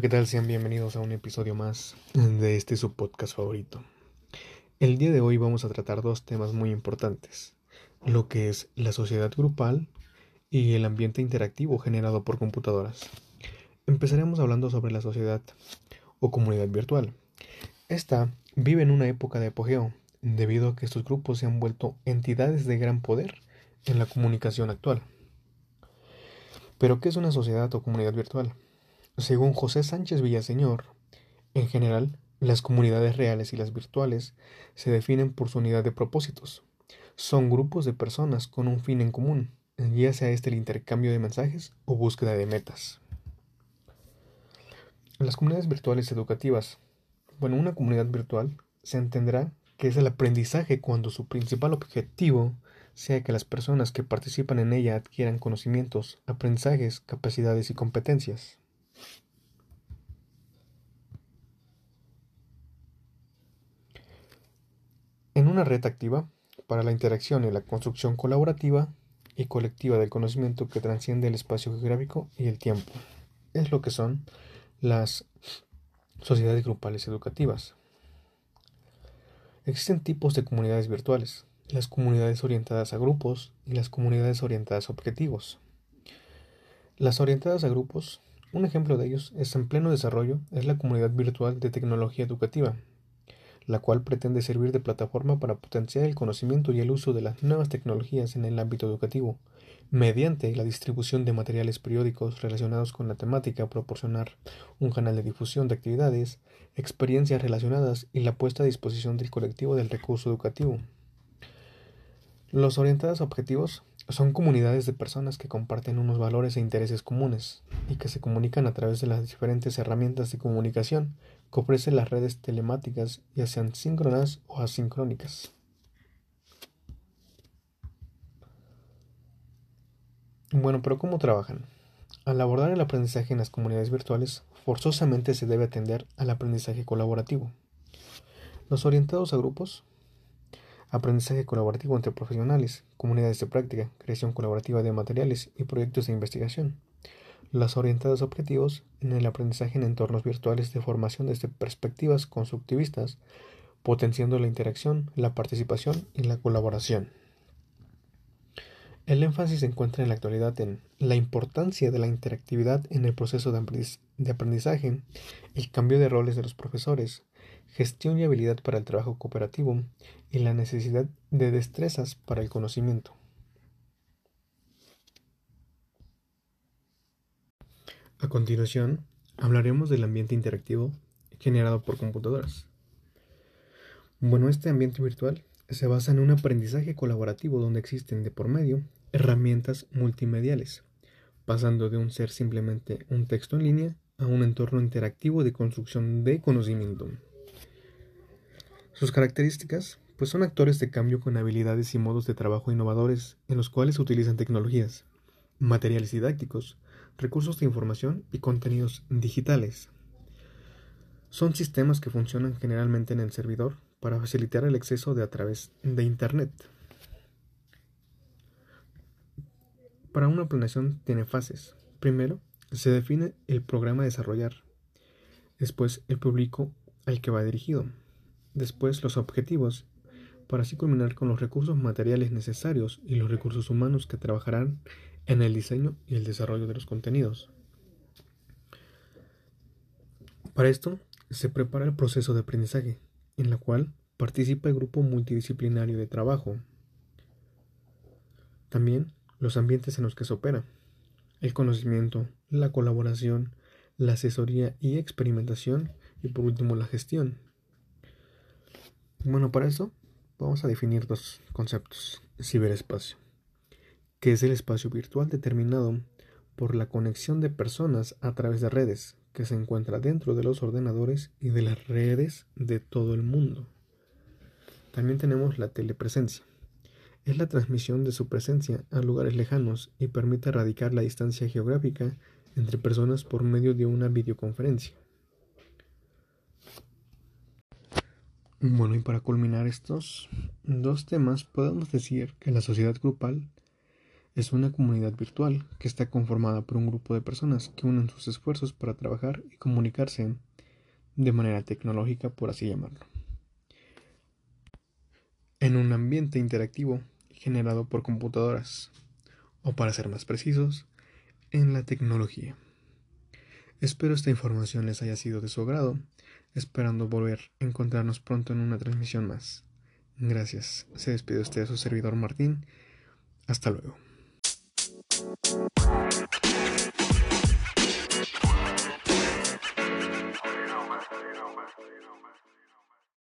¿qué tal? Sean bienvenidos a un episodio más de este su podcast favorito. El día de hoy vamos a tratar dos temas muy importantes, lo que es la sociedad grupal y el ambiente interactivo generado por computadoras. Empezaremos hablando sobre la sociedad o comunidad virtual. Esta vive en una época de apogeo, debido a que estos grupos se han vuelto entidades de gran poder en la comunicación actual. Pero, ¿qué es una sociedad o comunidad virtual? Según José Sánchez Villaseñor, en general, las comunidades reales y las virtuales se definen por su unidad de propósitos. Son grupos de personas con un fin en común, ya sea este el intercambio de mensajes o búsqueda de metas. Las comunidades virtuales educativas. Bueno, una comunidad virtual se entenderá que es el aprendizaje cuando su principal objetivo sea que las personas que participan en ella adquieran conocimientos, aprendizajes, capacidades y competencias. En una red activa, para la interacción y la construcción colaborativa y colectiva del conocimiento que transciende el espacio geográfico y el tiempo. Es lo que son las sociedades grupales educativas. Existen tipos de comunidades virtuales, las comunidades orientadas a grupos y las comunidades orientadas a objetivos. Las orientadas a grupos, un ejemplo de ellos es en pleno desarrollo, es la comunidad virtual de tecnología educativa, la cual pretende servir de plataforma para potenciar el conocimiento y el uso de las nuevas tecnologías en el ámbito educativo, mediante la distribución de materiales periódicos relacionados con la temática, proporcionar un canal de difusión de actividades, experiencias relacionadas y la puesta a disposición del colectivo del recurso educativo. Los orientados objetivos son comunidades de personas que comparten unos valores e intereses comunes y que se comunican a través de las diferentes herramientas de comunicación que ofrecen las redes telemáticas, ya sean síncronas o asincrónicas. Bueno, pero ¿cómo trabajan? Al abordar el aprendizaje en las comunidades virtuales, forzosamente se debe atender al aprendizaje colaborativo. Los orientados a grupos aprendizaje colaborativo entre profesionales, comunidades de práctica, creación colaborativa de materiales y proyectos de investigación. Las orientadas a objetivos en el aprendizaje en entornos virtuales de formación desde perspectivas constructivistas, potenciando la interacción, la participación y la colaboración. El énfasis se encuentra en la actualidad en la importancia de la interactividad en el proceso de aprendizaje, el cambio de roles de los profesores, gestión y habilidad para el trabajo cooperativo y la necesidad de destrezas para el conocimiento. A continuación, hablaremos del ambiente interactivo generado por computadoras. Bueno, este ambiente virtual se basa en un aprendizaje colaborativo donde existen de por medio herramientas multimediales, pasando de un ser simplemente un texto en línea a un entorno interactivo de construcción de conocimiento. Sus características, pues son actores de cambio con habilidades y modos de trabajo innovadores en los cuales utilizan tecnologías, materiales didácticos, recursos de información y contenidos digitales. Son sistemas que funcionan generalmente en el servidor para facilitar el acceso de a través de Internet. Para una planeación tiene fases. Primero, se define el programa a desarrollar. Después, el público al que va dirigido después los objetivos, para así culminar con los recursos materiales necesarios y los recursos humanos que trabajarán en el diseño y el desarrollo de los contenidos. Para esto se prepara el proceso de aprendizaje, en la cual participa el grupo multidisciplinario de trabajo. También los ambientes en los que se opera, el conocimiento, la colaboración, la asesoría y experimentación y por último la gestión. Bueno, para eso vamos a definir dos conceptos. Ciberespacio, que es el espacio virtual determinado por la conexión de personas a través de redes, que se encuentra dentro de los ordenadores y de las redes de todo el mundo. También tenemos la telepresencia. Es la transmisión de su presencia a lugares lejanos y permite erradicar la distancia geográfica entre personas por medio de una videoconferencia. Bueno, y para culminar estos dos temas, podemos decir que la sociedad grupal Es una comunidad virtual que está conformada por un grupo de personas que unen sus esfuerzos para trabajar y comunicarse de manera tecnológica, por así llamarlo, en un ambiente interactivo generado por computadoras, o para ser más precisos, en la tecnología. Espero esta información les haya sido de su agrado, esperando volver a encontrarnos pronto en una transmisión más. Gracias. Se despide usted su servidor Martín. Hasta luego.